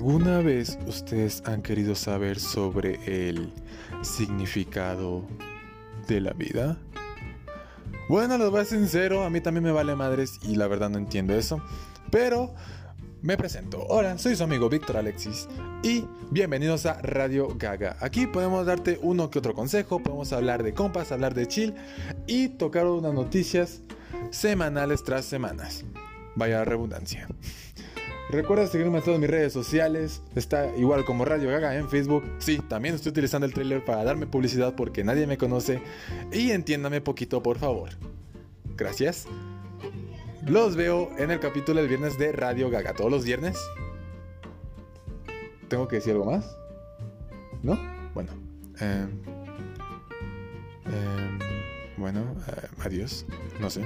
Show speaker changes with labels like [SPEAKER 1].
[SPEAKER 1] ¿Alguna vez ustedes han querido saber sobre el significado de la vida? Bueno, les voy a ser sincero, a mí también me vale madres y la verdad no entiendo eso. Pero me presento. Hola, soy su amigo Víctor Alexis y bienvenidos a Radio Gaga. Aquí podemos darte uno que otro consejo, podemos hablar de compas, hablar de chill y tocar unas noticias semanales tras semanas. Vaya redundancia. Recuerda seguirme en todas mis redes sociales. Está igual como Radio Gaga en Facebook. Sí, también estoy utilizando el trailer para darme publicidad porque nadie me conoce. Y entiéndame poquito, por favor. Gracias. Los veo en el capítulo del viernes de Radio Gaga. Todos los viernes. ¿Tengo que decir algo más? ¿No? Bueno. Eh, eh, bueno, eh, adiós. No sé.